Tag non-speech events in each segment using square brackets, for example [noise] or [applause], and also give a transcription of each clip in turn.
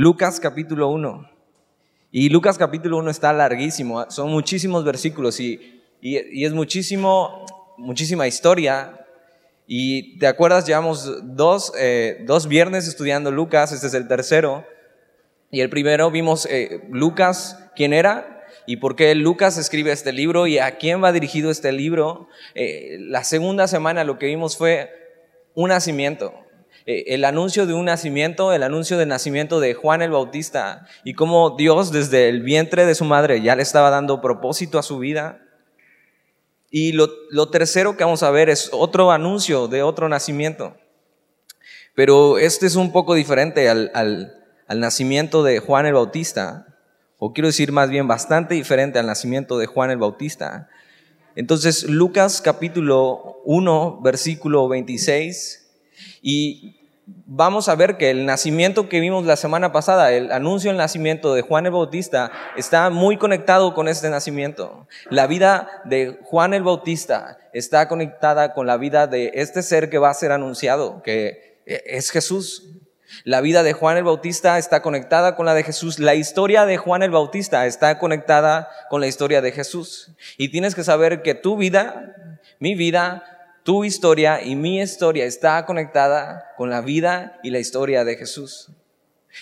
Lucas capítulo 1. Y Lucas capítulo 1 está larguísimo, son muchísimos versículos y, y, es muchísimo, muchísima historia. Y te acuerdas, llevamos dos, eh, dos viernes estudiando Lucas, este es el tercero. Y el primero vimos eh, Lucas, quién era y por qué Lucas escribe este libro y a quién va dirigido este libro. Eh, la segunda semana lo que vimos fue un nacimiento, el anuncio de un nacimiento, el anuncio del nacimiento de Juan el Bautista y cómo Dios desde el vientre de su madre ya le estaba dando propósito a su vida. Y lo, tercero que vamos a ver es otro anuncio de otro nacimiento. Pero este es un poco diferente al, al nacimiento de Juan el Bautista, o quiero decir más bien bastante diferente al nacimiento de Juan el Bautista. Entonces, Lucas capítulo 1, versículo 26 y vamos a ver que el nacimiento que vimos la semana pasada, el anuncio del nacimiento de Juan el Bautista, está muy conectado con este nacimiento. La vida de Juan el Bautista está conectada con la vida de este ser que va a ser anunciado, que es Jesús. La vida de Juan el Bautista está conectada con la de Jesús. La historia de Juan el Bautista está conectada con la historia de Jesús. Y tienes que saber que tu vida, mi vida, tu historia y mi historia está conectada con la vida y la historia de Jesús.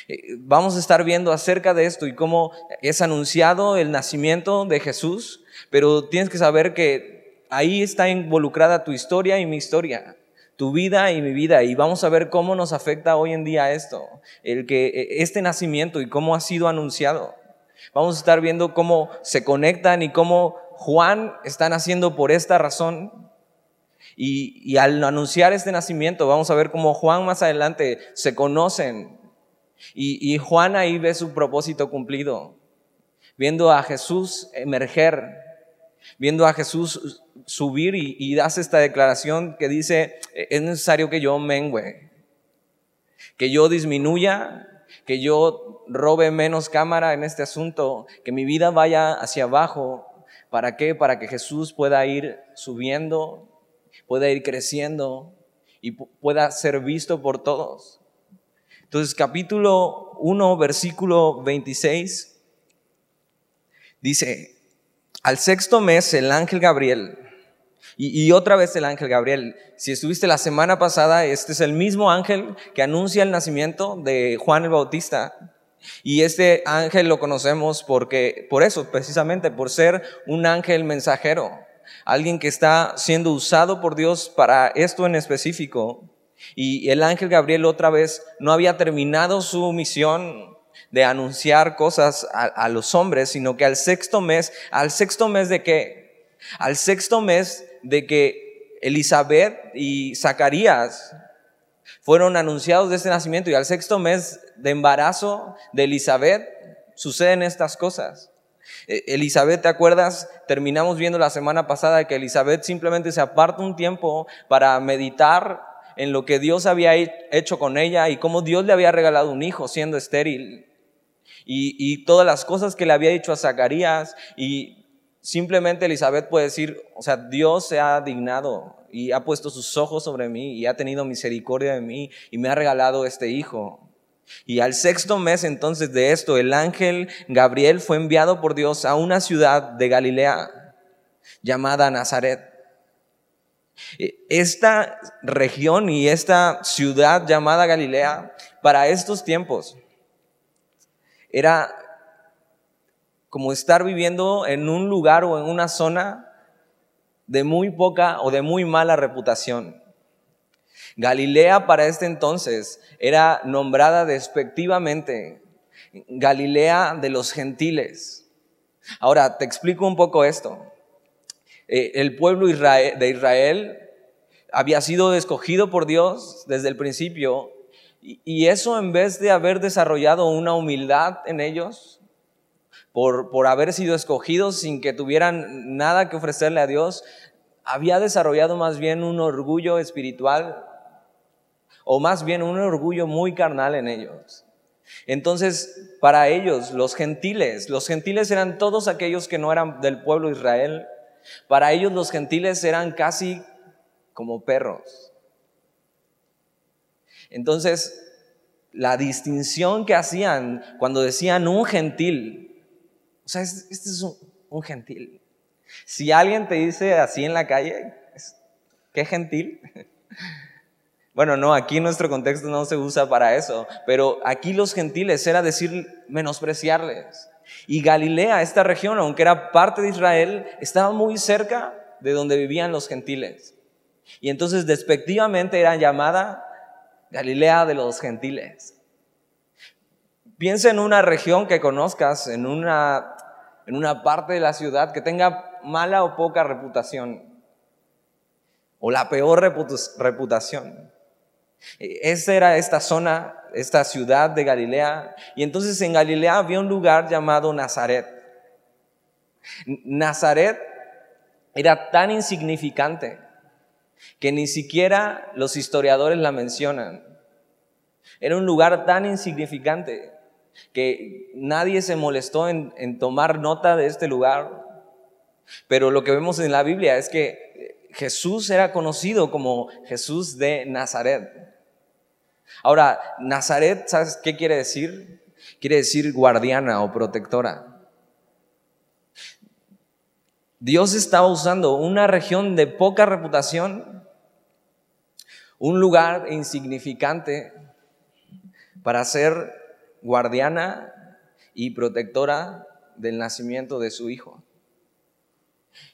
Eh, vamos a estar viendo acerca de esto y cómo es anunciado el nacimiento de Jesús, pero tienes que saber que ahí está involucrada tu historia y mi historia, tu vida y mi vida, y vamos a ver cómo nos afecta hoy en día esto, el que e, este nacimiento y cómo ha sido anunciado. Vamos a estar viendo cómo se conectan y cómo Juan está naciendo por esta razón y, al anunciar este nacimiento, vamos a ver cómo Juan más adelante se conocen. Y, Juan ahí ve su propósito cumplido, viendo a Jesús emerger, viendo a Jesús subir y, hace esta declaración que dice, es necesario que yo mengüe, que yo disminuya, que yo robe menos cámara en este asunto, que mi vida vaya hacia abajo. ¿Para qué? Para que Jesús pueda ir subiendo pueda ir creciendo y pueda ser visto por todos. Entonces, capítulo 1, versículo 26, dice, al sexto mes el ángel Gabriel, y, otra vez el ángel Gabriel, si estuviste la semana pasada, este es el mismo ángel que anuncia el nacimiento de Juan el Bautista. Y este ángel lo conocemos porque, por eso, precisamente, por ser un ángel mensajero alguien que está siendo usado por Dios para esto en específico. Y el ángel Gabriel otra vez no había terminado su misión de anunciar cosas a, los hombres, sino que al sexto mes, al sexto mes de qué? Al sexto mes de que Elizabeth y Zacarías fueron anunciados de este nacimiento y al sexto mes de embarazo de Elizabeth suceden estas cosas. E, Elizabeth, ¿te acuerdas? Terminamos viendo la semana pasada que Elizabeth simplemente se aparta un tiempo para meditar en lo que Dios había hecho con ella y cómo Dios le había regalado un hijo siendo estéril. Y, todas las cosas que le había dicho a Zacarías y simplemente Elizabeth puede decir, o sea, Dios se ha dignado y ha puesto sus ojos sobre mí y ha tenido misericordia de mí y me ha regalado este hijo. Y al sexto mes entonces de esto, el ángel Gabriel fue enviado por Dios a una ciudad de Galilea llamada Nazaret. E, esta región y esta ciudad llamada Galilea, para estos tiempos, era como estar viviendo en un lugar o en una zona de muy poca o de muy mala reputación. Galilea para este entonces era nombrada despectivamente Galilea de los gentiles. Ahora, te explico un poco esto. Eh, el pueblo de Israel había sido escogido por Dios desde el principio y, eso en vez de haber desarrollado una humildad en ellos, por, por haber sido escogidos sin que tuvieran nada que ofrecerle a Dios, había desarrollado más bien un orgullo espiritual o más bien un orgullo muy carnal en ellos. Entonces, para ellos, los gentiles, los gentiles eran todos aquellos que no eran del pueblo de Israel. Para ellos los gentiles eran casi como perros. Entonces, la distinción que hacían cuando decían un gentil. O sea, este es un, gentil. Si alguien te dice así en la calle, ¿qué gentil? [laughs] Bueno, no, aquí nuestro contexto no se usa para eso, pero aquí los gentiles era decir menospreciarles. Y Galilea, esta región, aunque era parte de Israel, estaba muy cerca de donde vivían los gentiles. Y entonces despectivamente era llamada Galilea de los gentiles. Piensa en una región que conozcas, en una, en una parte de la ciudad que tenga mala o poca reputación, o la peor reputación. Esa era esta zona, esta ciudad de Galilea, y entonces en Galilea había un lugar llamado Nazaret. Nazaret era tan insignificante que ni siquiera los historiadores la mencionan. Era un lugar tan insignificante que nadie se molestó en, tomar nota de este lugar. Pero lo que vemos en la Biblia es que Jesús era conocido como Jesús de Nazaret. Ahora, Nazaret, ¿sabes qué quiere decir? Quiere decir guardiana o protectora. Dios estaba usando una región de poca reputación, un lugar insignificante, para ser guardiana y protectora del nacimiento de su hijo.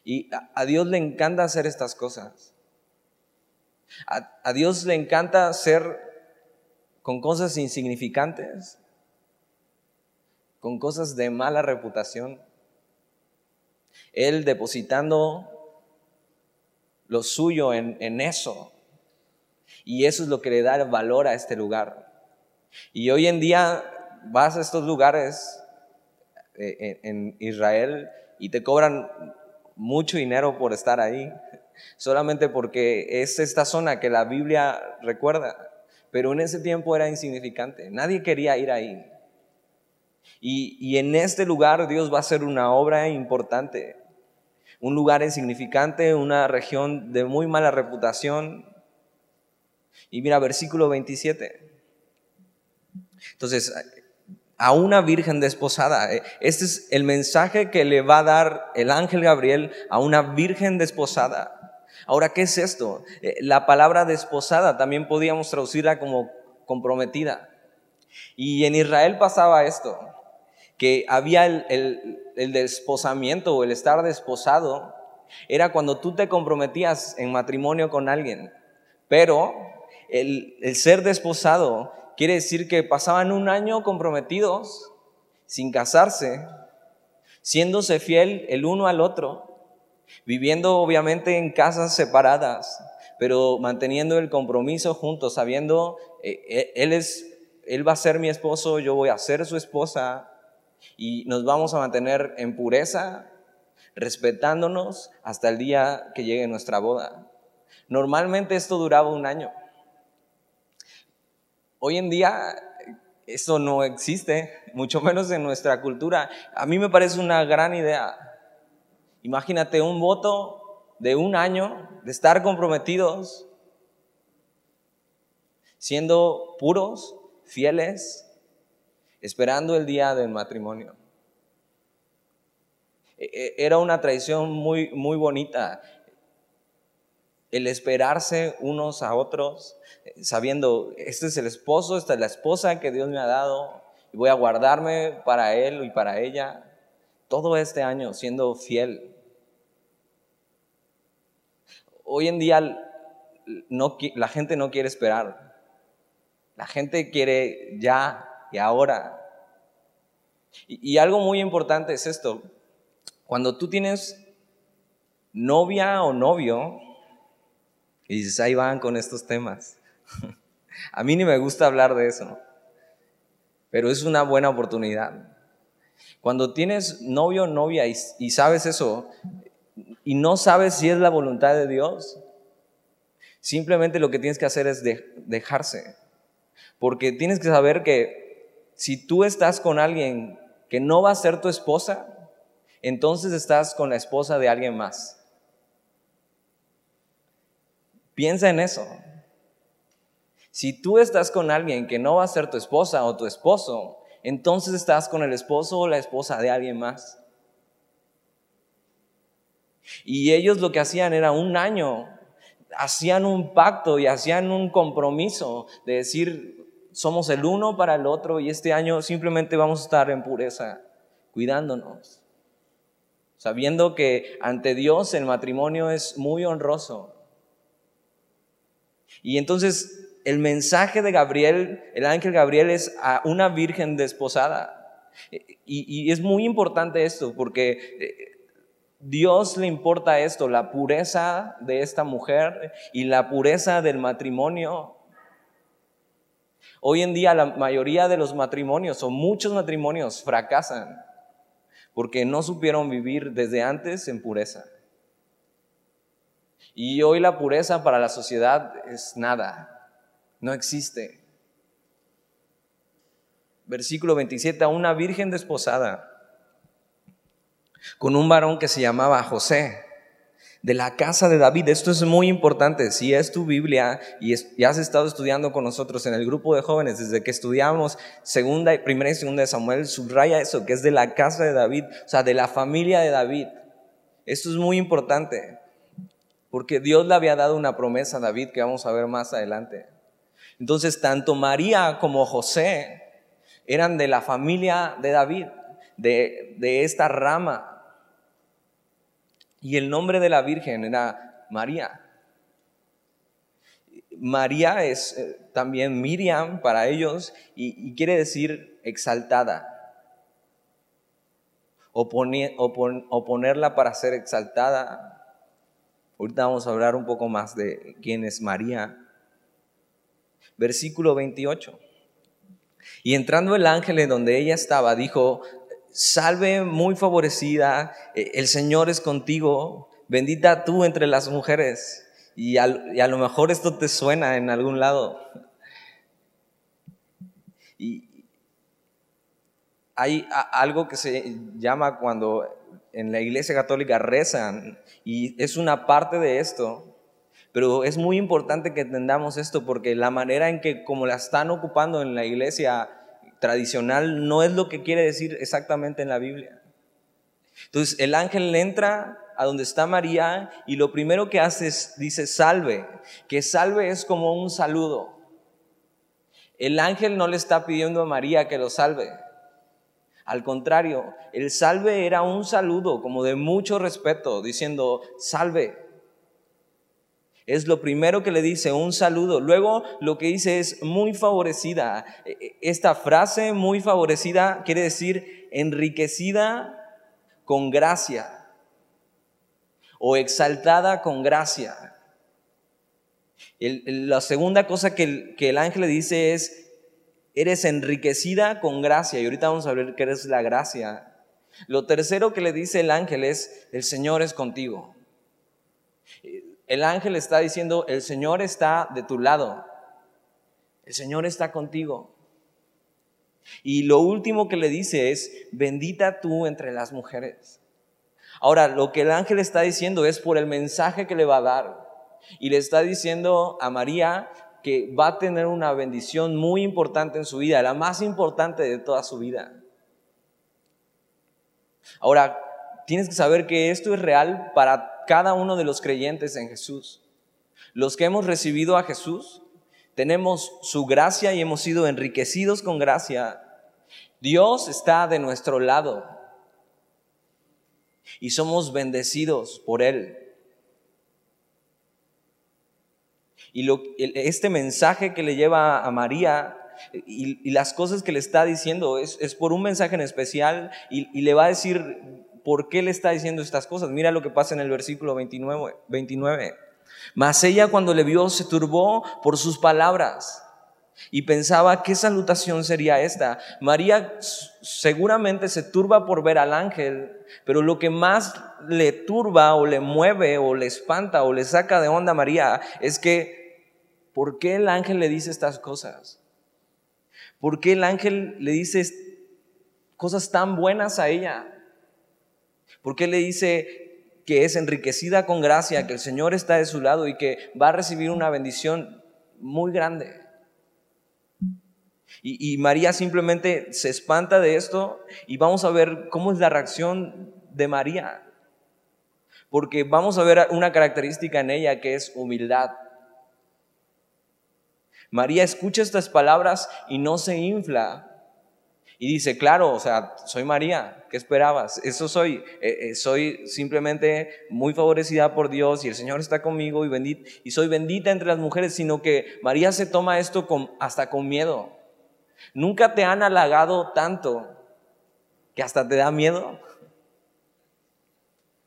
Y a Dios le encanta hacer estas cosas. A, Dios le encanta hacer con cosas insignificantes, con cosas de mala reputación él depositando lo suyo en, eso. Y eso es lo que le da valor a este lugar. Y hoy en día vas a estos lugares eh, en Israel y te cobran mucho dinero por estar ahí, solamente porque es esta zona que la Biblia recuerda, pero en ese tiempo era insignificante, nadie quería ir ahí. Y, en este lugar Dios va a hacer una obra importante. Un lugar insignificante, una región de muy mala reputación. Y mira, versículo 27. Entonces, a una virgen desposada. Eh, este es el mensaje que le va a dar el ángel Gabriel a una virgen desposada. Ahora, ¿qué es esto? Eh, la palabra desposada también podíamos traducirla como comprometida. Y en Israel pasaba esto que había el, desposamiento o el estar desposado, era cuando tú te comprometías en matrimonio con alguien. Pero el, el ser desposado quiere decir que pasaban un año comprometidos, sin casarse, siéndose fiel el uno al otro, viviendo obviamente en casas separadas, pero manteniendo el compromiso juntos, sabiendo, eh, él, es, él va a ser mi esposo, yo voy a ser su esposa, y nos vamos a mantener en pureza, respetándonos hasta el día que llegue nuestra boda. Normalmente esto duraba un año. Hoy en día eso no existe, [laughs] mucho menos en nuestra cultura. A mí me parece una gran idea. Imagínate un voto de un año, de estar comprometidos, siendo puros, fieles, esperando el día del matrimonio. E, e, era una tradición muy, muy bonita, el esperarse unos a otros, sabiendo, este es el esposo, esta es la esposa que Dios me ha dado, y voy a guardarme para él y para ella todo este año siendo fiel. Hoy en día la gente no quiere esperar, la gente quiere ya y ahora. Y, algo muy importante es esto. Cuando tú tienes novia o novio, y dices, ahí van con estos temas. [laughs] A mí ni me gusta hablar de eso, pero es una buena oportunidad. Cuando tienes novio o novia y, sabes eso, y no sabes si es la voluntad de Dios, simplemente lo que tienes que hacer es dejarse. Porque tienes que saber que si tú estás con alguien que no va a ser tu esposa, entonces estás con la esposa de alguien más. Piensa en eso. Si tú estás con alguien que no va a ser tu esposa o tu esposo, entonces estás con el esposo o la esposa de alguien más. Y ellos lo que hacían era un año, hacían un pacto y hacían un compromiso de decir, somos el uno para el otro y este año simplemente vamos a estar en pureza, cuidándonos, sabiendo que ante Dios el matrimonio es muy honroso. Y entonces el mensaje de Gabriel, el ángel Gabriel es a una virgen desposada. Y, es muy importante esto porque eh, Dios le importa esto, la pureza de esta mujer y la pureza del matrimonio. Hoy en día la mayoría de los matrimonios o muchos matrimonios fracasan porque no supieron vivir desde antes en pureza. Y hoy la pureza para la sociedad es nada no existe. Versículo 27, a una virgen desposada con un varón que se llamaba José, de la casa de David. Esto es muy importante. Si es tu Biblia y, has estado estudiando con nosotros en el grupo de jóvenes desde que estudiamos segunda, primera y segunda de Samuel, subraya eso, que es de la casa de David, o sea, de la familia de David. Esto es muy importante, porque Dios le había dado una promesa a David que vamos a ver más adelante. Entonces, tanto María como José eran de la familia de David, de, esta rama. Y el nombre de la Virgen era María. María es eh, también Miriam para ellos y, quiere decir exaltada. O, o, ponerla para ser exaltada. Ahorita vamos a hablar un poco más de quién es María versículo 28. Y entrando el ángel en donde ella estaba, dijo, salve muy favorecida, e, el Señor es contigo, bendita tú entre las mujeres. Y a, lo mejor esto te suena en algún lado. Y hay algo que se llama cuando en la iglesia católica rezan, y es una parte de esto, pero es muy importante que entendamos esto porque la manera en que como la están ocupando en la iglesia tradicional no es lo que quiere decir exactamente en la Biblia. Entonces el ángel entra a donde está María y lo primero que hace es, dice, salve, que salve es como un saludo. El ángel no le está pidiendo a María que lo salve. Al contrario, el salve era un saludo como de mucho respeto, diciendo, salve, es lo primero que le dice, un saludo. Luego lo que dice es muy favorecida. E, e, esta frase muy favorecida quiere decir enriquecida con gracia o exaltada con gracia. la segunda cosa que el, que el ángel le dice es, eres enriquecida con gracia. Y ahorita vamos a ver qué es la gracia. Lo tercero que le dice el ángel es, el Señor es contigo. El ángel está diciendo, el Señor está de tu lado, el Señor está contigo. Y lo último que le dice es, bendita tú entre las mujeres. Ahora, lo que el ángel está diciendo es por el mensaje que le va a dar. Y le está diciendo a María que va a tener una bendición muy importante en su vida, la más importante de toda su vida. Ahora, tienes que saber que esto es real para cada uno de los creyentes en Jesús. Los que hemos recibido a Jesús, tenemos su gracia y hemos sido enriquecidos con gracia. Dios está de nuestro lado y somos bendecidos por Él. Y este mensaje que le lleva a María y, las cosas que le está diciendo es, por un mensaje en especial y le va a decir por qué le está diciendo estas cosas. Mira lo que pasa en el versículo 29. 29. Mas ella cuando le vio se turbó por sus palabras y pensaba qué salutación sería esta. María seguramente se turba por ver al ángel, pero lo que más le turba o le mueve o le espanta o le saca de onda a María es que, ¿por qué el ángel le dice estas cosas? ¿Por qué el ángel le dice cosas tan buenas a ella? Porque le dice que es enriquecida con gracia, que el Señor está de su lado y que va a recibir una bendición muy grande. Y, María simplemente se espanta de esto y vamos a ver cómo es la reacción de María. Porque vamos a ver una característica en ella que es humildad. María escucha estas palabras y no se infla. Y dice, claro, o sea, soy María, ¿qué esperabas? Eso soy, eh, eh, soy simplemente muy favorecida por Dios y el Señor está conmigo y, y soy bendita entre las mujeres, sino que María se toma esto hasta con miedo. ¿Nunca te han halagado tanto que hasta te da miedo?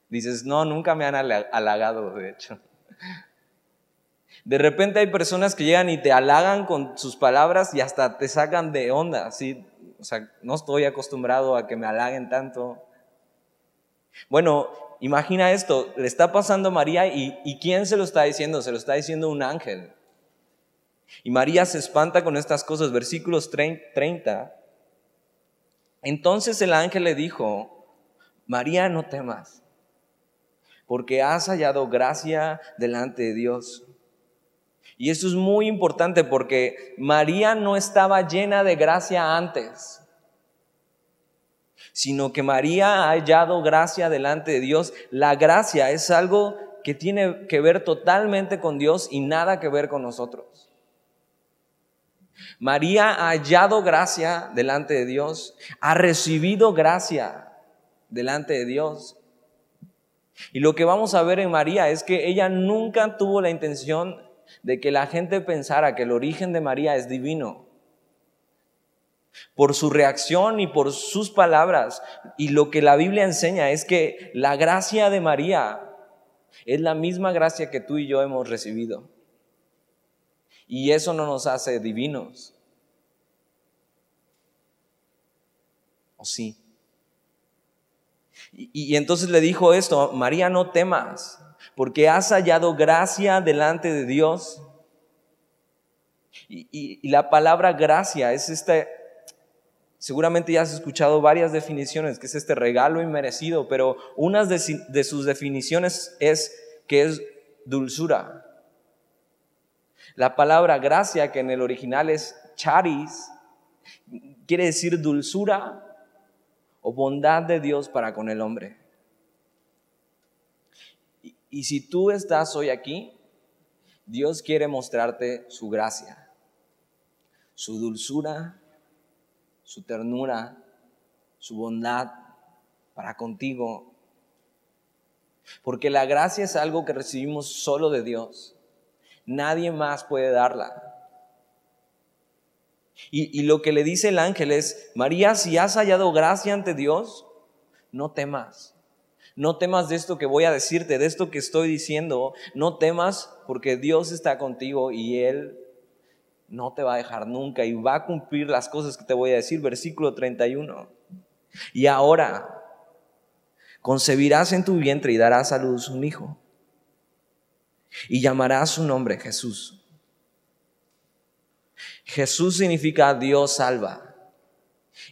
Dices, no, nunca me han halagado, de hecho. De repente hay personas que llegan y te halagan con sus palabras y hasta te sacan de onda, ¿sí? O sea, no estoy acostumbrado a que me halaguen tanto. Bueno, imagina esto, le está pasando a María y, ¿quién se lo está diciendo? Se lo está diciendo un ángel. Y María se espanta con estas cosas, versículos 30. Entonces el ángel le dijo, María, no temas, porque has hallado gracia delante de Dios. Y eso es muy importante porque María no estaba llena de gracia antes, sino que María ha hallado gracia delante de Dios. La gracia es algo que tiene que ver totalmente con Dios y nada que ver con nosotros. María ha hallado gracia delante de Dios, ha recibido gracia delante de Dios. Y lo que vamos a ver en María es que ella nunca tuvo la intención de que la gente pensara que el origen de María es divino. Por su reacción y por sus palabras. Y lo que la Biblia enseña es que la gracia de María es la misma gracia que tú y yo hemos recibido. Y eso no nos hace divinos. ¿O sí? Y, entonces le dijo esto, María, no temas, porque has hallado gracia delante de Dios. Y, la palabra gracia es este, seguramente ya has escuchado varias definiciones, que es este regalo inmerecido, pero una de, de sus definiciones es que es dulzura. La palabra gracia, que en el original es charis, quiere decir dulzura o bondad de Dios para con el hombre. Y, y si tú estás hoy aquí, Dios quiere mostrarte su gracia, su dulzura, su ternura, su bondad para contigo. Porque la gracia es algo que recibimos solo de Dios. Nadie más puede darla. Y, lo que le dice el ángel es, María, si has hallado gracia ante Dios, no temas. No temas de esto que voy a decirte, de esto que estoy diciendo. No temas porque Dios está contigo y Él no te va a dejar nunca y va a cumplir las cosas que te voy a decir. Versículo 31. Y ahora concebirás en tu vientre y darás a luz un hijo y llamarás su nombre Jesús. Jesús significa Dios salva.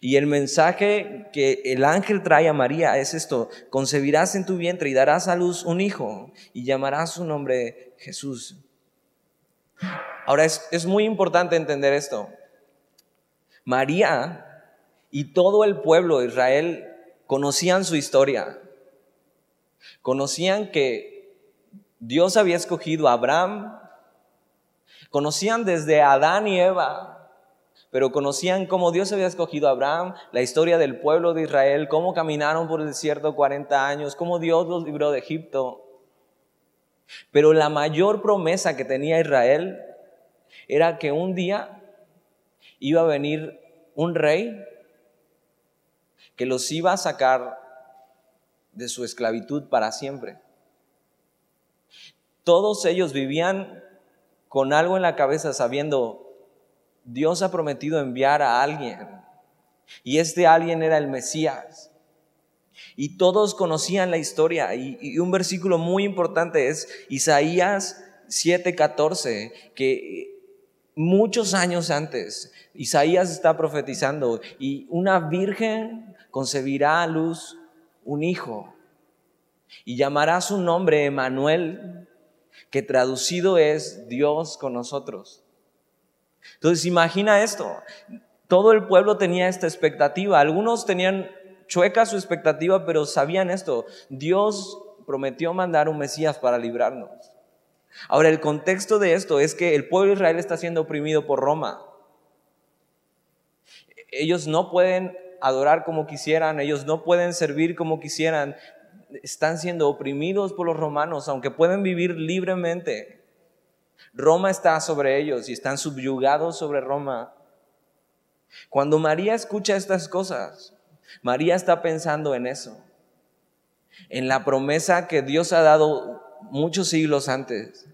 Y el mensaje que el ángel trae a María es esto, concebirás en tu vientre y darás a luz un hijo y llamarás su nombre Jesús. Ahora es, es muy importante entender esto. María y todo el pueblo de Israel conocían su historia. Conocían que Dios había escogido a Abraham. Conocían desde Adán y Eva, pero conocían cómo Dios había escogido a Abraham, la historia del pueblo de Israel, cómo caminaron por el desierto 40 años, cómo Dios los libró de Egipto. Pero la mayor promesa que tenía Israel era que un día iba a venir un rey que los iba a sacar de su esclavitud para siempre. Todos ellos vivían con algo en la cabeza sabiendo, Dios ha prometido enviar a alguien. Y este alguien era el Mesías. Y todos conocían la historia. Y, un versículo muy importante es Isaías 7:14, que muchos años antes, Isaías está profetizando y una virgen concebirá a luz un hijo y llamará su nombre Emanuel, que traducido es Dios con nosotros. Entonces imagina esto, Todo el pueblo tenía esta expectativa. Algunos tenían chueca su expectativa, pero sabían esto. Dios prometió mandar un Mesías para librarnos. Ahora, el contexto de esto es que el pueblo de Israel está siendo oprimido por Roma. Ellos no pueden adorar como quisieran, ellos no pueden servir como quisieran, están siendo oprimidos por los romanos, aunque pueden vivir libremente. Roma está sobre ellos y están subyugados sobre Roma. Cuando María escucha estas cosas, María está pensando en eso, en la promesa que Dios ha dado muchos siglos antes,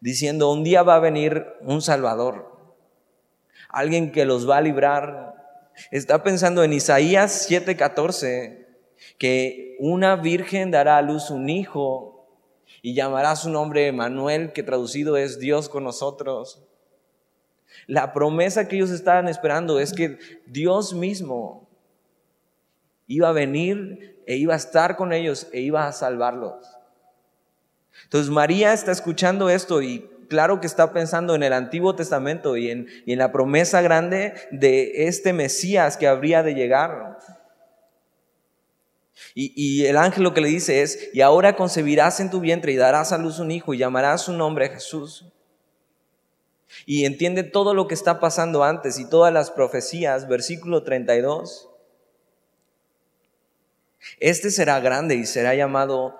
diciendo, un día va a venir un Salvador, alguien que los va a librar. Está pensando en Isaías 7:14, que una virgen dará a luz un hijo y llamará su nombre Manuel, que traducido es Dios con nosotros. La promesa que ellos estaban esperando es que Dios mismo iba a venir e iba a estar con ellos e iba a salvarlos. Entonces María está escuchando esto y claro que está pensando en el Antiguo Testamento y en, y en la promesa grande de este Mesías que habría de llegar. Y, el ángel lo que le dice es, y ahora concebirás en tu vientre y darás a luz un hijo y llamarás su nombre Jesús. Y entiende todo lo que está pasando antes y todas las profecías, versículo 32. Este será grande y será llamado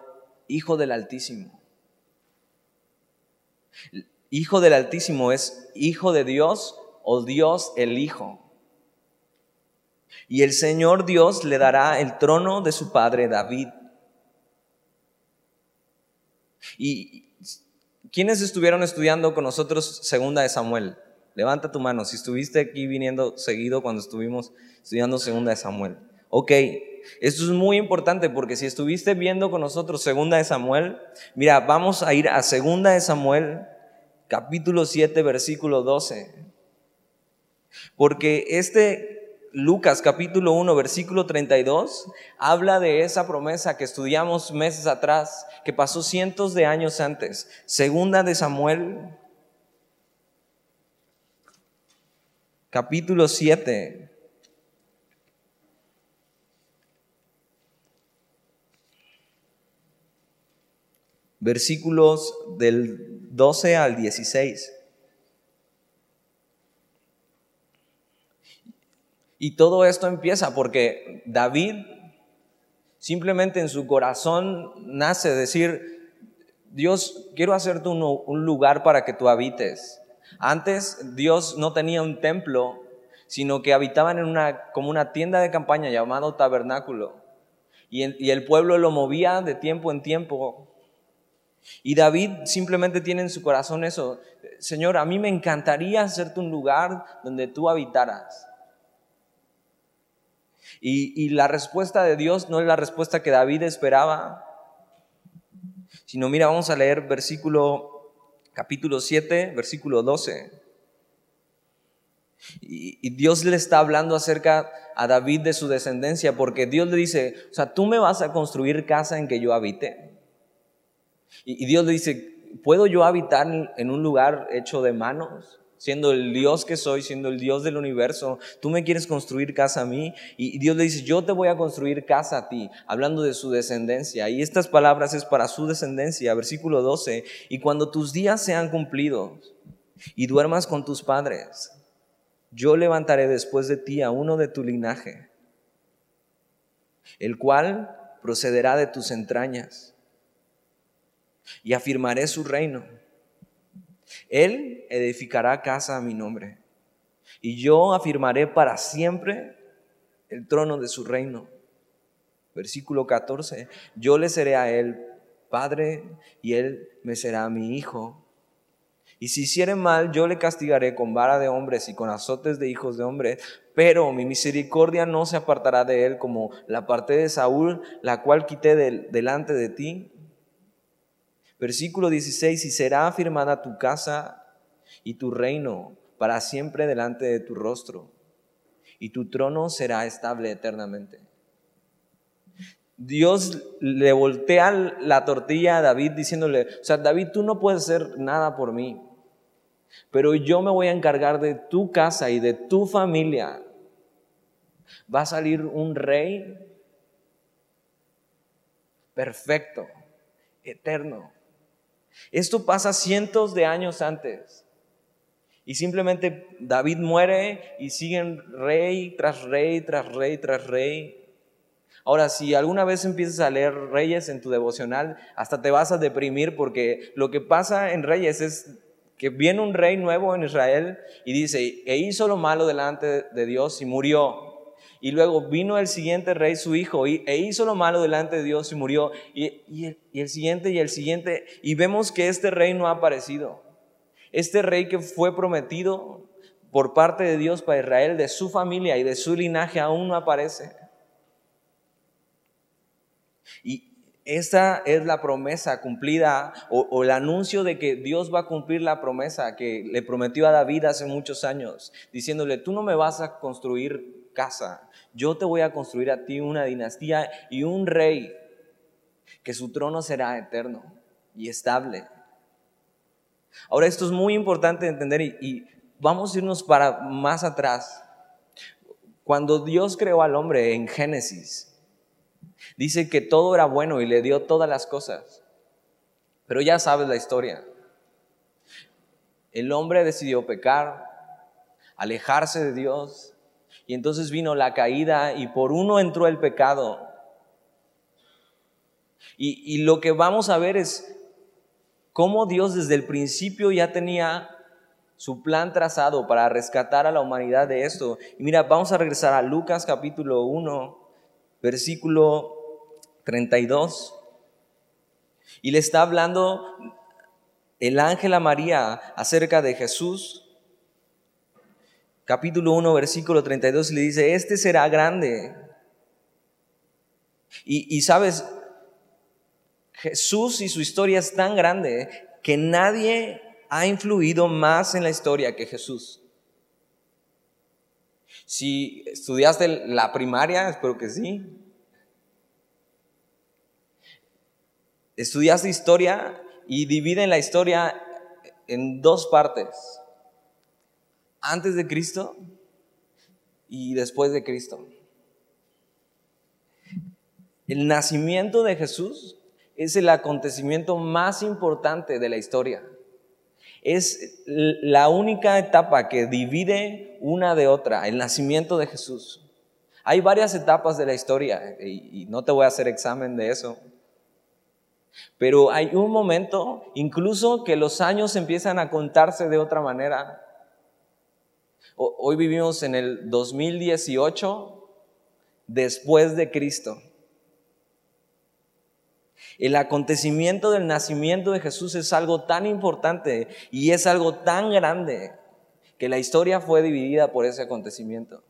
Hijo del Altísimo. Hijo del Altísimo es Hijo de Dios o Dios el Hijo. Y el Señor Dios le dará el trono de su padre David. ¿Y quiénes estuvieron estudiando con nosotros Segunda de Samuel? Levanta tu mano si estuviste aquí viniendo seguido cuando estuvimos estudiando Segunda de Samuel. Ok, esto es muy importante porque si estuviste viendo con nosotros Segunda de Samuel, mira, vamos a ir a Segunda de Samuel, capítulo 7, versículo 12. Porque este Lucas capítulo 1, versículo 32, habla de esa promesa que estudiamos meses atrás, que pasó cientos de años antes. Segunda de Samuel, capítulo 7. Versículos del 12 al 16. Y todo esto empieza porque David simplemente en su corazón nace decir, Dios, quiero hacerte un, lugar para que tú habites. Antes Dios no tenía un templo, sino que habitaban en una, como una tienda de campaña llamado tabernáculo. Y, y el pueblo lo movía de tiempo en tiempo. Y David simplemente tiene en su corazón eso, Señor, a mí me encantaría hacerte un lugar donde tú habitaras. Y, la respuesta de Dios no es la respuesta que David esperaba, sino mira, vamos a leer versículo, capítulo 7, versículo 12. Y, Dios le está hablando acerca a David de su descendencia, porque Dios le dice, o sea, tú me vas a construir casa en que yo habite. Y Dios le dice, ¿puedo yo habitar en un lugar hecho de manos? Siendo el Dios que soy, siendo el Dios del universo, tú me quieres construir casa a mí. Y Dios le dice, yo te voy a construir casa a ti, hablando de su descendencia. Y estas palabras es para su descendencia, versículo 12, y cuando tus días sean cumplidos y duermas con tus padres, yo levantaré después de ti a uno de tu linaje, el cual procederá de tus entrañas y afirmaré su reino él edificará casa a mi nombre y yo afirmaré para siempre el trono de su reino. Versículo 14, yo le seré a él padre y él me será mi hijo. Y si hiciere mal, yo le castigaré con vara de hombres y con azotes de hijos de hombres, pero mi misericordia no se apartará de él como la parte de Saúl, la cual quité delante de ti Versículo 16, y será afirmada tu casa y tu reino para siempre delante de tu rostro, y tu trono será estable eternamente. Dios le voltea la tortilla a David diciéndole, o sea, David, tú no puedes hacer nada por mí. pero yo me voy a encargar de tu casa y de tu familia. Va a salir un rey perfecto, eterno. Esto pasa cientos de años antes. Y simplemente David muere y siguen rey tras rey, tras rey, tras rey. Ahora, si alguna vez empiezas a leer Reyes en tu devocional, hasta te vas a deprimir porque lo que pasa en Reyes es que viene un rey nuevo en Israel y dice, e hizo lo malo delante de Dios y murió. Y luego vino el siguiente rey, su hijo, e hizo lo malo delante de Dios y murió. Y, y el siguiente y el siguiente. Y vemos que este rey no ha aparecido. Este rey que fue prometido por parte de Dios para Israel, de su familia y de su linaje, aún no aparece. Y esa es la promesa cumplida o, el anuncio de que Dios va a cumplir la promesa que le prometió a David hace muchos años, diciéndole, tú no me vas a construir casa, yo te voy a construir a ti una dinastía y un rey, que su trono será eterno y estable. Ahora esto es muy importante entender y, vamos a irnos para más atrás. Cuando Dios creó al hombre en Génesis, dice que todo era bueno y le dio todas las cosas. Pero ya sabes la historia. El hombre decidió pecar, alejarse de Dios, y entonces vino la caída y por uno entró el pecado. Y, lo que vamos a ver es cómo Dios desde el principio ya tenía su plan trazado para rescatar a la humanidad de esto. Y mira, vamos a regresar a Lucas capítulo 1, versículo 32. Y le está hablando el ángel a María acerca de Jesús. Capítulo 1, versículo 32, y le dice, este será grande. Y, y sabes, Jesús y su historia es tan grande que nadie ha influido más en la historia que Jesús. Si estudiaste la primaria, espero que sí. Estudiaste historia y dividen la historia en dos partes. Antes de Cristo y después de Cristo. El nacimiento de Jesús es el acontecimiento más importante de la historia. Es la única etapa que divide una de otra, el nacimiento de Jesús. Hay varias etapas de la historia y, no te voy a hacer examen de eso. Pero hay un momento, incluso que los años empiezan a contarse de otra manera. Hoy vivimos en el 2018 después de Cristo. El acontecimiento del nacimiento de Jesús es algo tan importante y es algo tan grande que la historia fue dividida por ese acontecimiento.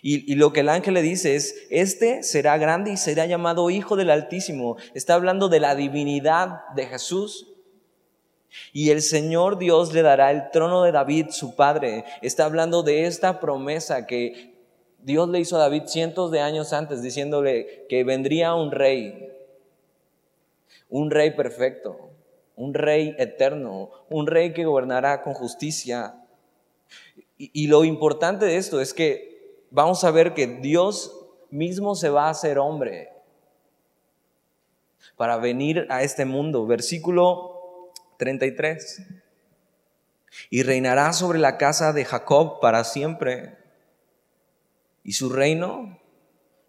Y, lo que el ángel le dice es, este será grande y será llamado Hijo del Altísimo. Está hablando de la divinidad de Jesús. Y el Señor Dios le dará el trono de David, su padre. Está hablando de esta promesa que Dios le hizo a David cientos de años antes, diciéndole que vendría un rey un rey perfecto, un rey eterno, un rey que gobernará con justicia. Y, lo importante de esto es que vamos a ver que Dios mismo se va a hacer hombre para venir a este mundo. Versículo 33. Y reinará sobre la casa de Jacob para siempre, y su reino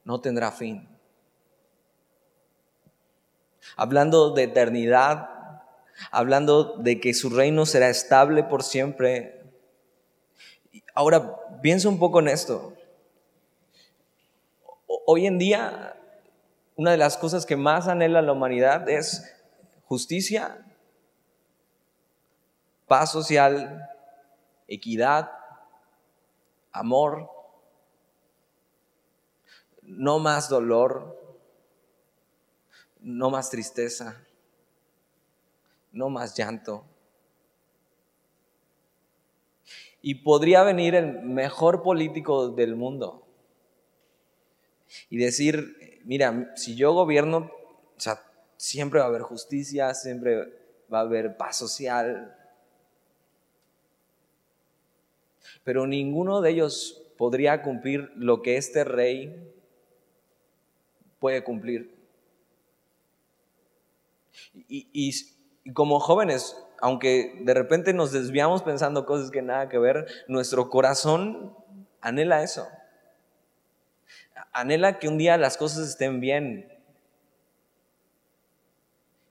no tendrá fin hablando de eternidad, hablando de que su reino será estable por siempre. Ahora, piensa un poco en esto. Hoy en día, una de las cosas que más anhela la humanidad es justicia, paz social, equidad, amor, no más dolor, no más tristeza, no más llanto. Y podría venir el mejor político del mundo y decir, mira, si yo gobierno, siempre va a haber justicia, siempre va a haber paz social. Pero ninguno de ellos podría cumplir lo que este rey puede cumplir. Y, como jóvenes, aunque de repente nos desviamos pensando cosas que nada que ver, nuestro corazón anhela eso. Anhela que un día las cosas estén bien,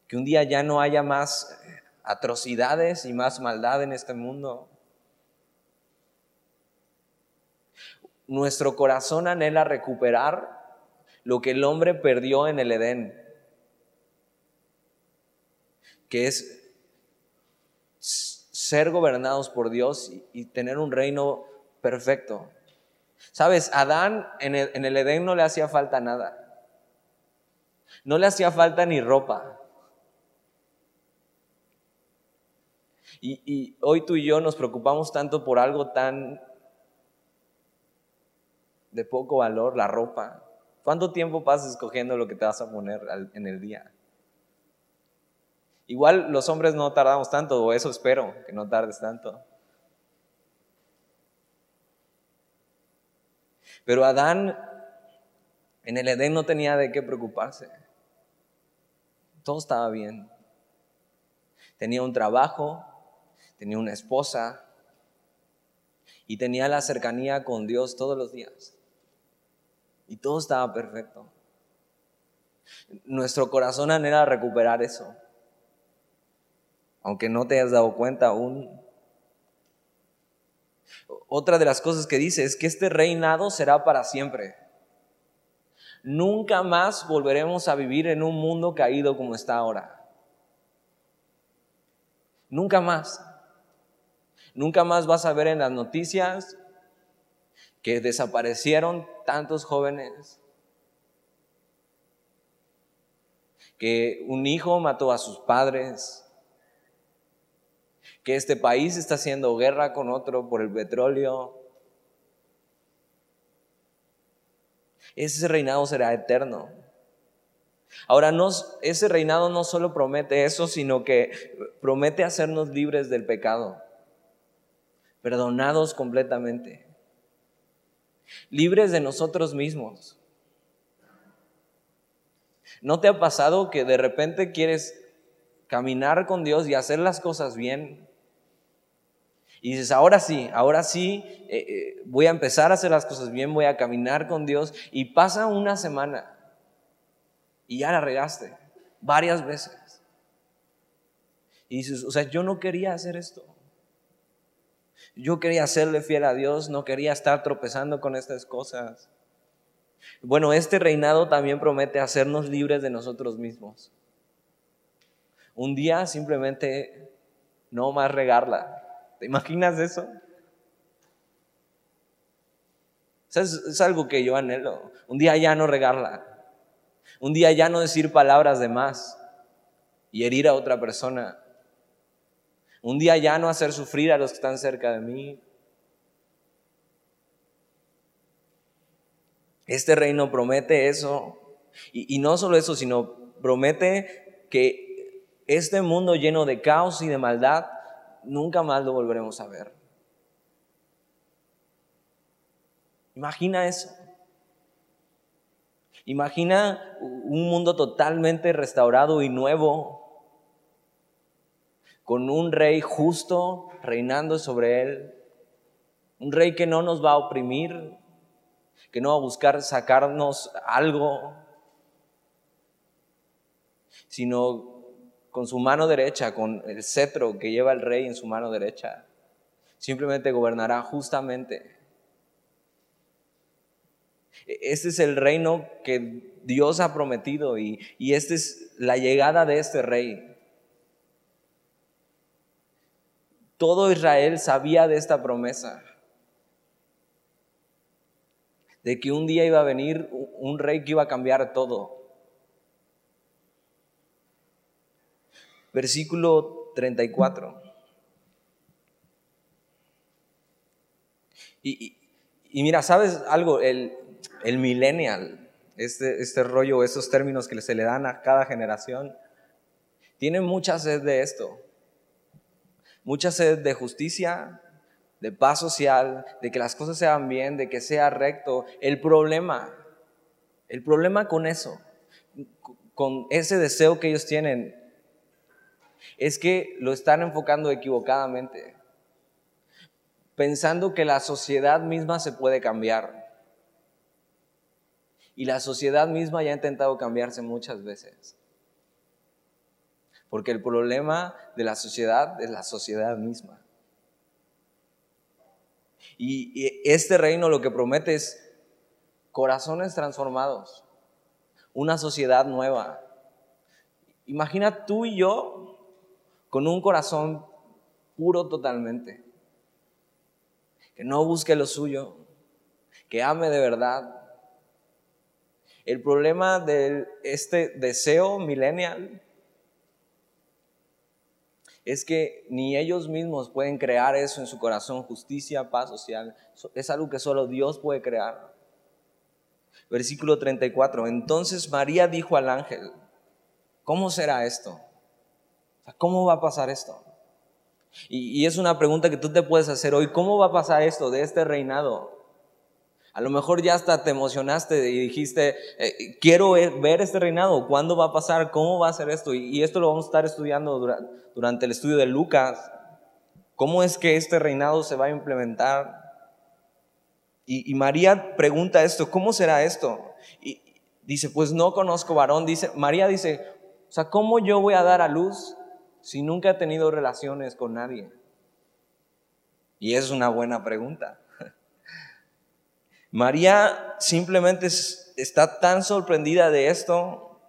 que un día ya no haya más atrocidades y más maldad en este mundo. Nuestro corazón anhela recuperar lo que el hombre perdió en el Edén, que es ser gobernados por Dios y tener un reino perfecto. Sabes, Adán en el, en el Edén no le hacía falta nada. No le hacía falta ni ropa. Y, hoy tú y yo nos preocupamos tanto por algo tan de poco valor, la ropa. ¿Cuánto tiempo pasas escogiendo lo que te vas a poner en el día? Igual los hombres no tardamos tanto, o eso espero, que no tardes tanto. Pero Adán en el Edén no tenía de qué preocuparse. Todo estaba bien. Tenía un trabajo, tenía una esposa y tenía la cercanía con Dios todos los días. Y todo estaba perfecto. Nuestro corazón anhela recuperar eso. Aunque no te hayas dado cuenta aún. Otra de las cosas que dice es que este reinado será para siempre. Nunca más volveremos a vivir en un mundo caído como está ahora. Nunca más. Nunca más vas a ver en las noticias que desaparecieron tantos jóvenes, que un hijo mató a sus padres, que este país está haciendo guerra con otro por el petróleo. Ese reinado será eterno. Ahora, no, ese reinado no solo promete eso, sino que promete hacernos libres del pecado perdonados completamente, libres de nosotros mismos. ¿No te ha pasado que de repente quieres caminar con Dios y hacer las cosas bien? Y dices, ahora sí, ahora sí, eh, eh, voy a empezar a hacer las cosas bien, voy a caminar con Dios. Y pasa una semana y ya la regaste varias veces. Y dices, o sea, yo no quería hacer esto. Yo quería serle fiel a Dios, no quería estar tropezando con estas cosas. Bueno, este reinado también promete hacernos libres de nosotros mismos. Un día simplemente no más regarla. ¿Te imaginas eso? Es, es algo que yo anhelo. Un día ya no regarla. Un día ya no decir palabras de más y herir a otra persona. Un día ya no hacer sufrir a los que están cerca de mí. Este reino promete eso. Y, no solo eso, sino promete que este mundo lleno de caos y de maldad, nunca más lo volveremos a ver. Imagina eso. Imagina un mundo totalmente restaurado y nuevo, con un rey justo reinando sobre él, un rey que no nos va a oprimir, que no va a buscar sacarnos algo, sino con su mano derecha, con el cetro que lleva el rey en su mano derecha, simplemente gobernará justamente. Este es el reino que Dios ha prometido y, y esta es la llegada de este rey. Todo Israel sabía de esta promesa, de que un día iba a venir un rey que iba a cambiar todo. Versículo 34. Y, mira, ¿sabes algo? El, el millennial, este, este rollo, esos términos que se le dan a cada generación, tiene mucha sed de esto mucha sed de justicia, de paz social, de que las cosas sean bien, de que sea recto. El problema, el problema con eso, con ese deseo que ellos tienen, es que lo están enfocando equivocadamente, pensando que la sociedad misma se puede cambiar. Y la sociedad misma ya ha intentado cambiarse muchas veces. Porque el problema de la sociedad es la sociedad misma. Y este reino lo que promete es corazones transformados, una sociedad nueva. Imagina tú y yo con un corazón puro totalmente, que no busque lo suyo, que ame de verdad. El problema de este deseo millennial es que ni ellos mismos pueden crear eso en su corazón, justicia, paz social. Es algo que solo Dios puede crear. Versículo 34. Entonces María dijo al ángel, ¿cómo será esto? ¿Cómo va a pasar esto? Y, y es una pregunta que tú te puedes hacer hoy. ¿Cómo va a pasar esto de este reinado? A lo mejor ya hasta te emocionaste y dijiste, eh, quiero ver este reinado, ¿cuándo va a pasar? ¿Cómo va a ser esto? Y, esto lo vamos a estar estudiando durante, el estudio de Lucas. ¿Cómo es que este reinado se va a implementar? Y, y María pregunta esto, ¿cómo será esto? Y dice, pues no conozco varón. Dice, María dice, o sea, ¿cómo yo voy a dar a luz si nunca he tenido relaciones con nadie? Y es una buena pregunta. María simplemente está tan sorprendida de esto,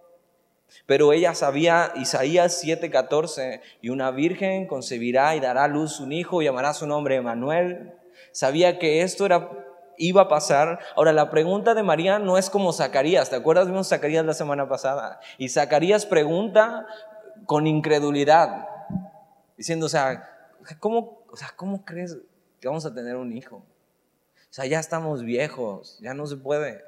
pero ella sabía Isaías 7:14, y una virgen concebirá y dará a luz un hijo y llamará su nombre Emanuel. Sabía que esto era iba a pasar. Ahora, la pregunta de María no es como Zacarías. ¿Te acuerdas? Vimos Zacarías la semana pasada. Y Zacarías pregunta con incredulidad, diciendo, o sea, ¿cómo, o sea, ¿cómo crees que vamos a tener un hijo? O sea, ya estamos viejos, ya no se puede.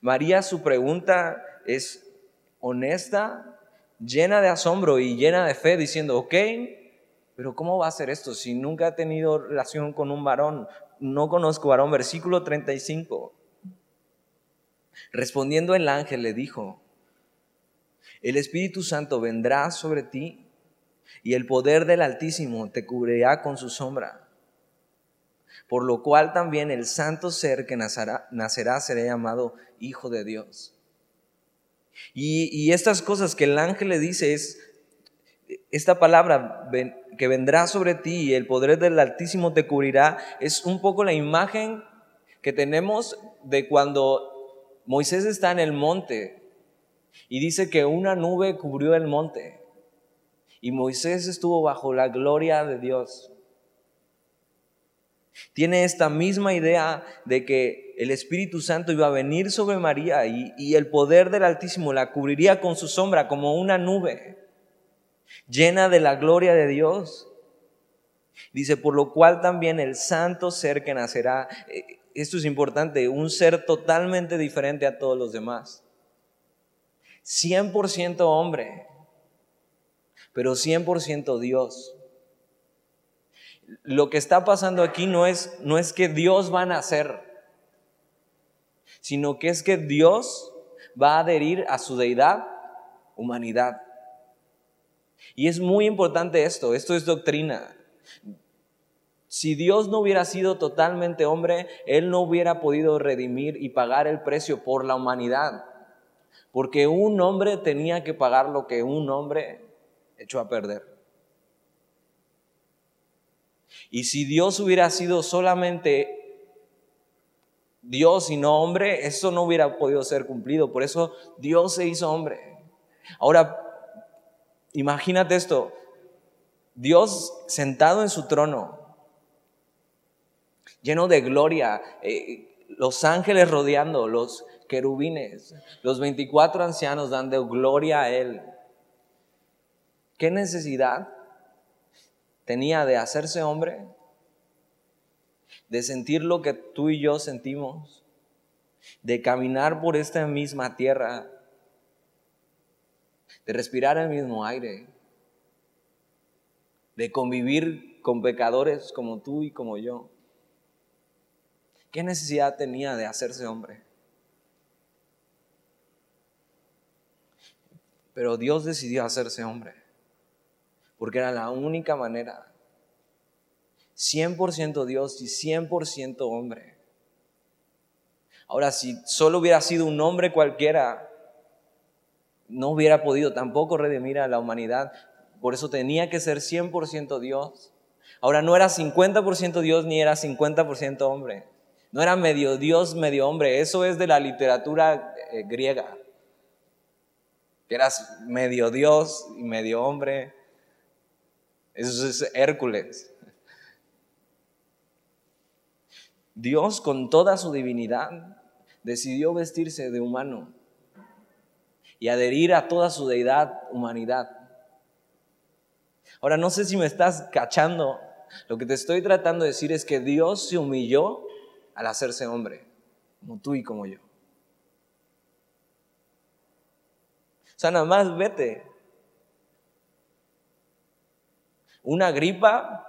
María, su pregunta es honesta, llena de asombro y llena de fe, diciendo, ok, pero ¿cómo va a ser esto si nunca ha tenido relación con un varón? No conozco varón. Versículo 35. Respondiendo el ángel le dijo, el Espíritu Santo vendrá sobre ti y el poder del Altísimo te cubrirá con su sombra por lo cual también el santo ser que nacerá, será llamado Hijo de Dios. Y, estas cosas que el ángel le dice es, esta palabra que vendrá sobre ti y el poder del Altísimo te cubrirá, es un poco la imagen que tenemos de cuando Moisés está en el monte y dice que una nube cubrió el monte y Moisés estuvo bajo la gloria de Dios. Tiene esta misma idea de que el Espíritu Santo iba a venir sobre María y, el poder del Altísimo la cubriría con su sombra como una nube llena de la gloria de Dios. Dice, por lo cual también el santo ser que nacerá, eh, esto es importante, un ser totalmente diferente a todos los demás. 100% hombre, pero 100% Dios lo que está pasando aquí no es, no es que Dios va a nacer, sino que es que Dios va a adherir a su deidad, humanidad. Y es muy importante esto, esto es doctrina. Si Dios no hubiera sido totalmente hombre, Él no hubiera podido redimir y pagar el precio por la humanidad. Porque un hombre tenía que pagar lo que un hombre echó a perder. Y si Dios hubiera sido solamente Dios y no hombre, eso no hubiera podido ser cumplido. Por eso Dios se hizo hombre. Ahora, imagínate esto. Dios sentado en su trono, lleno de gloria, eh, los ángeles rodeando, los querubines, los 24 ancianos dando gloria a Él. ¿Qué necesidad tenía de hacerse hombre, de sentir lo que tú y yo sentimos, de caminar por esta misma tierra, de respirar el mismo aire, de convivir con pecadores como tú y como yo. ¿Qué necesidad tenía de hacerse hombre? Pero Dios decidió hacerse hombre, porque era la única manera. 100% Dios y 100% hombre. Ahora, si solo hubiera sido un hombre cualquiera, no hubiera podido tampoco redimir a la humanidad. Por eso tenía que ser 100% Dios. Ahora, no era 50% Dios ni era 50% hombre. No era medio Dios, medio hombre. Eso es de la literatura eh, griega. Que eras medio Dios y medio hombre. Eso es Hércules. Dios con toda su divinidad decidió vestirse de humano y adherir a toda su deidad, humanidad. Ahora, no sé si me estás cachando. Lo que te estoy tratando de decir es que Dios se humilló al hacerse hombre, como tú y como yo. O sea, nada más vete. Una gripa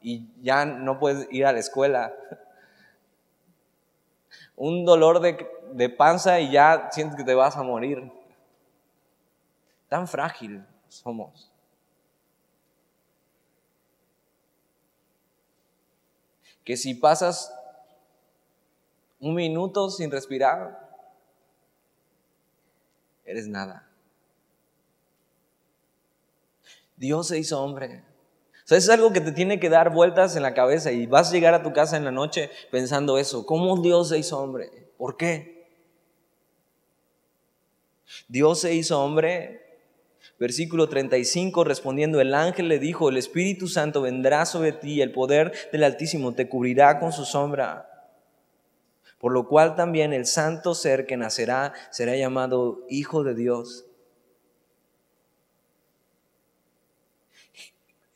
y ya no puedes ir a la escuela [laughs] un dolor de, panza y ya sientes que te vas a morir. Tan frágil somos. Que si pasas un minuto sin respirar, eres nada. Dios se hizo hombre es algo que te tiene que dar vueltas en la cabeza y vas a llegar a tu casa en la noche pensando eso. ¿Cómo Dios se hizo hombre? ¿Por qué? Dios se hizo hombre. Versículo 35, respondiendo, el ángel le dijo, el Espíritu Santo vendrá sobre ti el poder del Altísimo te cubrirá con su sombra. Por lo cual también el santo ser que nacerá será llamado Hijo de Dios.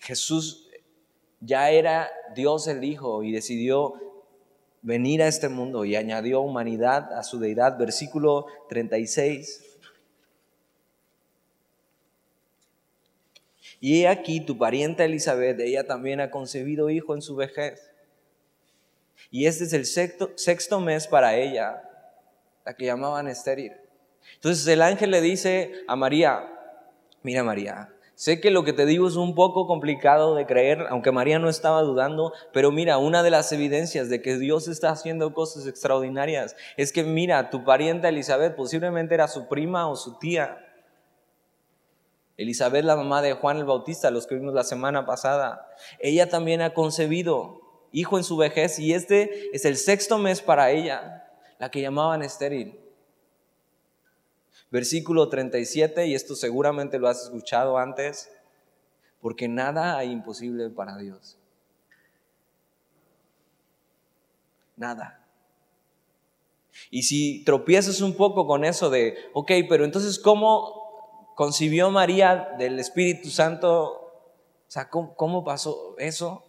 Jesús ya era Dios el Hijo y decidió venir a este mundo y añadió humanidad a su deidad. Versículo 36. Y he aquí tu parienta Elizabeth, ella también ha concebido hijo en su vejez. Y este es el sexto, sexto mes para ella, la que llamaban estéril. Entonces el ángel le dice a María, mira María, Sé que lo que te digo es un poco complicado de creer, aunque María no estaba dudando, pero mira, una de las evidencias de que Dios está haciendo cosas extraordinarias es que mira, tu parienta Elizabeth posiblemente era su prima o su tía. Elizabeth, la mamá de Juan el Bautista, los que vimos la semana pasada, ella también ha concebido hijo en su vejez y este es el sexto mes para ella, la que llamaban estéril. Versículo 37, y esto seguramente lo has escuchado antes, porque nada hay imposible para Dios. Nada. Y si tropiezas un poco con eso de, ok, pero entonces, ¿cómo concibió María del Espíritu Santo? O sea, ¿cómo, cómo pasó eso?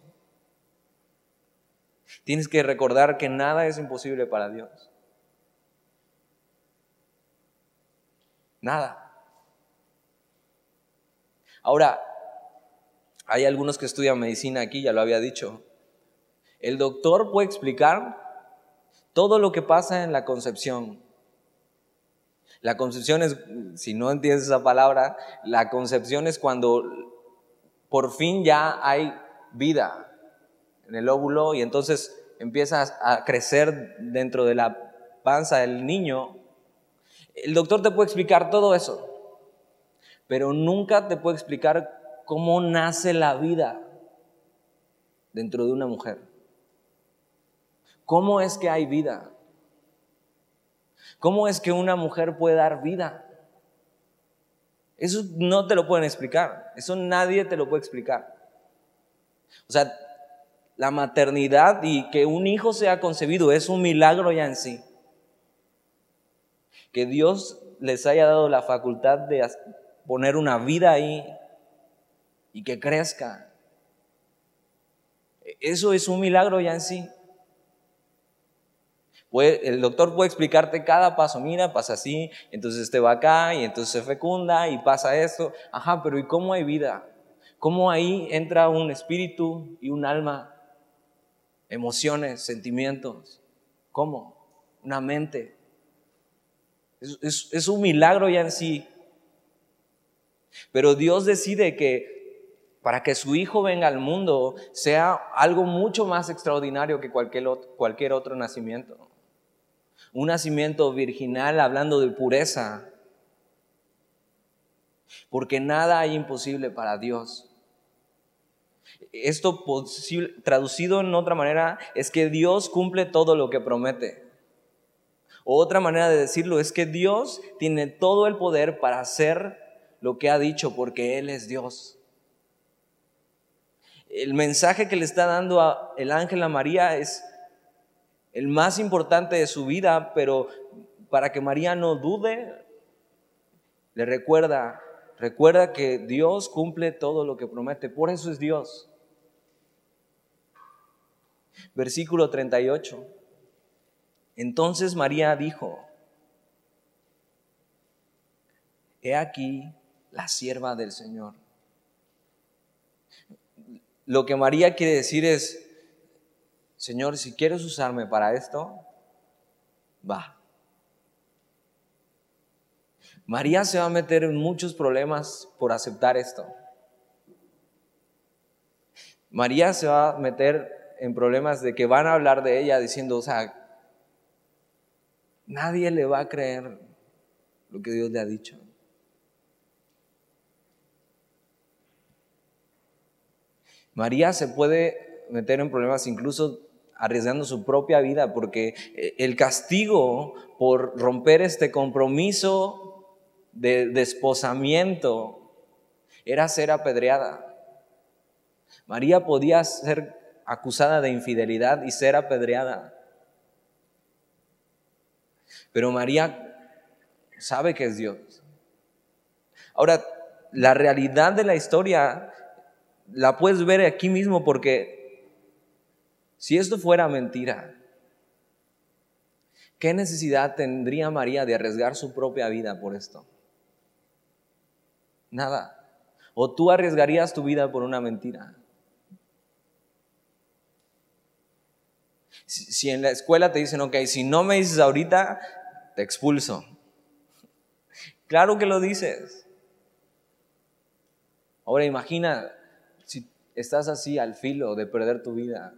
Tienes que recordar que nada es imposible para Dios. Nada. Ahora, hay algunos que estudian medicina aquí, ya lo había dicho. El doctor puede explicar todo lo que pasa en la concepción. La concepción es, si no entiendes esa palabra, la concepción es cuando por fin ya hay vida en el óvulo y entonces empieza a crecer dentro de la panza del niño el doctor te puede explicar todo eso, pero nunca te puede explicar cómo nace la vida dentro de una mujer. ¿Cómo es que hay vida? ¿Cómo es que una mujer puede dar vida? Eso no te lo pueden explicar. Eso nadie te lo puede explicar. O sea, la maternidad y que un hijo sea concebido es un milagro ya en sí que Dios les haya dado la facultad de poner una vida ahí y que crezca. Eso es un milagro ya en sí. el doctor puede explicarte cada paso, mira, pasa así, entonces este va acá y entonces se fecunda y pasa esto. Ajá, pero ¿y cómo hay vida? cómo ahí entra un espíritu y un alma, emociones, sentimientos. ¿Cómo? Una mente. Es, un milagro ya en sí. Pero Dios decide que para que su hijo venga al mundo sea algo mucho más extraordinario que cualquier otro, cualquier otro nacimiento. Un nacimiento virginal hablando de pureza. Porque nada hay imposible para Dios. Esto traducido en otra manera es que Dios cumple todo lo que promete. Otra manera de decirlo es que Dios tiene todo el poder para hacer lo que ha dicho porque Él es Dios. El mensaje que le está dando el ángel a María es el más importante de su vida, pero para que María no dude, le recuerda, recuerda que Dios cumple todo lo que promete, por eso es Dios. Versículo 38. Entonces María dijo, he aquí la sierva del Señor. Lo que María quiere decir es, Señor, si quieres usarme para esto, va. María se va a meter en muchos problemas por aceptar esto. María se va a meter en problemas de que van a hablar de ella diciendo, o sea, nadie le va a creer lo que Dios le ha dicho. María se puede meter en problemas incluso arriesgando su propia vida, porque eh, el castigo por romper este compromiso de desposamiento era ser apedreada. María podía ser acusada de infidelidad y ser apedreada. Pero María sabe que es Dios. Ahora, la realidad de la historia la puedes ver aquí mismo porque si esto fuera mentira, ¿qué necesidad tendría María de arriesgar su propia vida por esto? Nada. ¿O tú arriesgarías tu vida por una mentira? Si, en la escuela te dicen, ok, si no me dices ahorita, te expulso. Claro que lo dices. Ahora imagina estás así al filo de perder tu vida.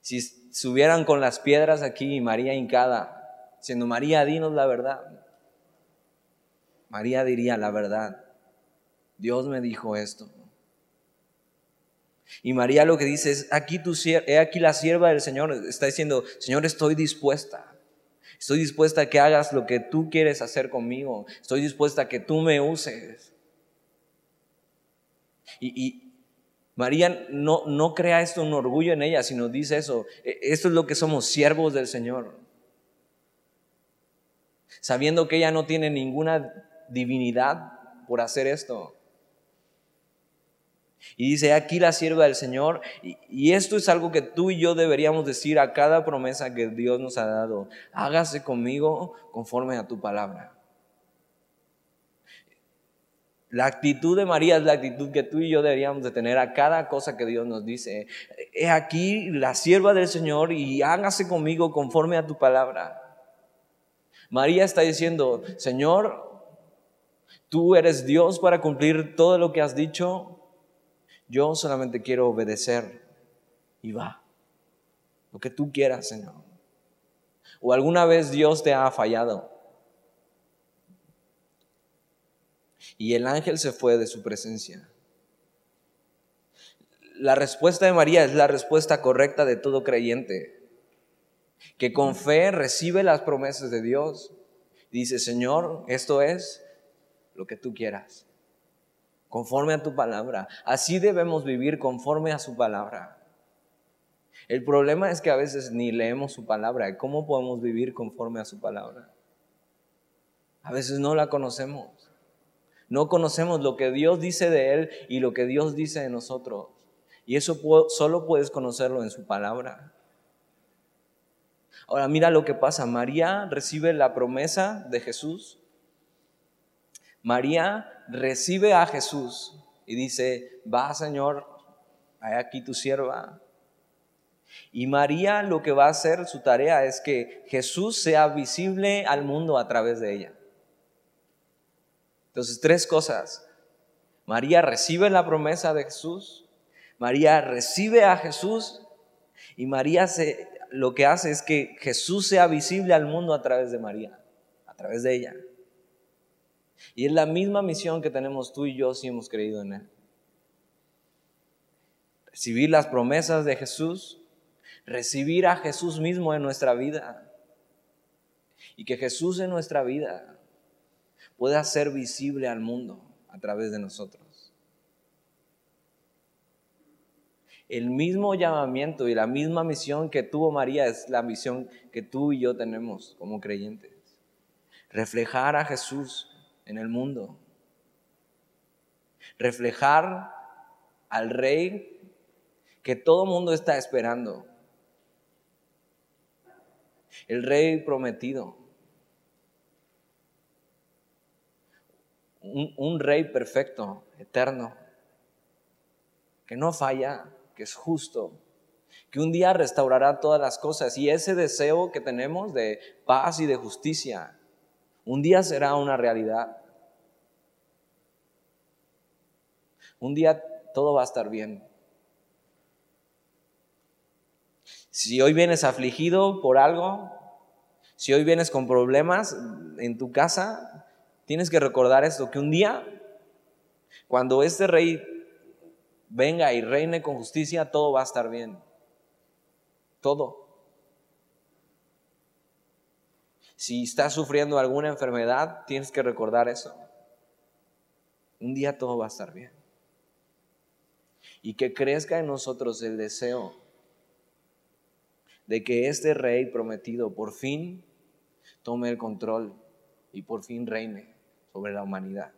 Si subieran con las piedras aquí y María hincada, siendo María, dinos la verdad. María diría la verdad. Dios me dijo esto. Y María lo que dice es, aquí, he aquí la sierva del Señor, está diciendo, Señor, estoy dispuesta. Estoy dispuesta a que hagas lo que tú quieres hacer conmigo. Estoy dispuesta a que tú me uses. Y, María no, no crea esto un orgullo en ella, sino dice eso. E, esto es lo que somos siervos del Señor. Sabiendo que ella no tiene ninguna divinidad por hacer esto. Y dice, aquí la sierva del Señor. Y, esto es algo que tú y yo deberíamos decir a cada promesa que Dios nos ha dado. Hágase conmigo conforme a tu palabra. La actitud de María es la actitud que tú y yo deberíamos de tener a cada cosa que Dios nos dice. He aquí la sierva del Señor y hágase conmigo conforme a tu palabra. María está diciendo, Señor, tú eres Dios para cumplir todo lo que has dicho. Yo solamente quiero obedecer y va. Lo que tú quieras, Señor. ¿O alguna vez Dios te ha fallado? y el ángel se fue de su presencia. La respuesta de María es la respuesta correcta de todo creyente, que con fe recibe las promesas de Dios. Dice, Señor, esto es lo que tú quieras, conforme a tu palabra. Así debemos vivir conforme a su palabra. El problema es que a veces ni leemos su palabra. ¿Cómo podemos vivir conforme a su palabra? A veces no la conocemos. No conocemos lo que Dios dice de Él y lo que Dios dice de nosotros. Y eso solo puedes conocerlo en su palabra. Ahora mira lo que pasa. María recibe la promesa de Jesús. María recibe a Jesús y dice, va Señor, hay aquí tu sierva. Y María lo que va a hacer, su tarea es que Jesús sea visible al mundo a través de ella. Entonces, tres cosas. María recibe la promesa de Jesús, María recibe a Jesús y María se, lo que hace es que Jesús sea visible al mundo a través de María, a través de ella. Y es la misma misión que tenemos tú y yo si hemos creído en Él. Recibir las promesas de Jesús, recibir a Jesús mismo en nuestra vida y que Jesús en nuestra vida pueda ser visible al mundo a través de nosotros. El mismo llamamiento y la misma misión que tuvo María es la misión que tú y yo tenemos como creyentes. Reflejar a Jesús en el mundo. Reflejar al rey que todo mundo está esperando. El rey prometido. Un, un, rey perfecto, eterno, que no falla, que es justo, que un día restaurará todas las cosas. Y ese deseo que tenemos de paz y de justicia, un día será una realidad. Un día todo va a estar bien. Si hoy vienes afligido por algo, si hoy vienes con problemas en tu casa, tienes que recordar esto, que un día, cuando este rey venga y reine con justicia, todo va a estar bien. Todo. Si estás sufriendo alguna enfermedad, tienes que recordar eso. Un día todo va a estar bien. Y que crezca en nosotros el deseo de que este rey prometido por fin tome el control y por fin reine sobre la humanidad.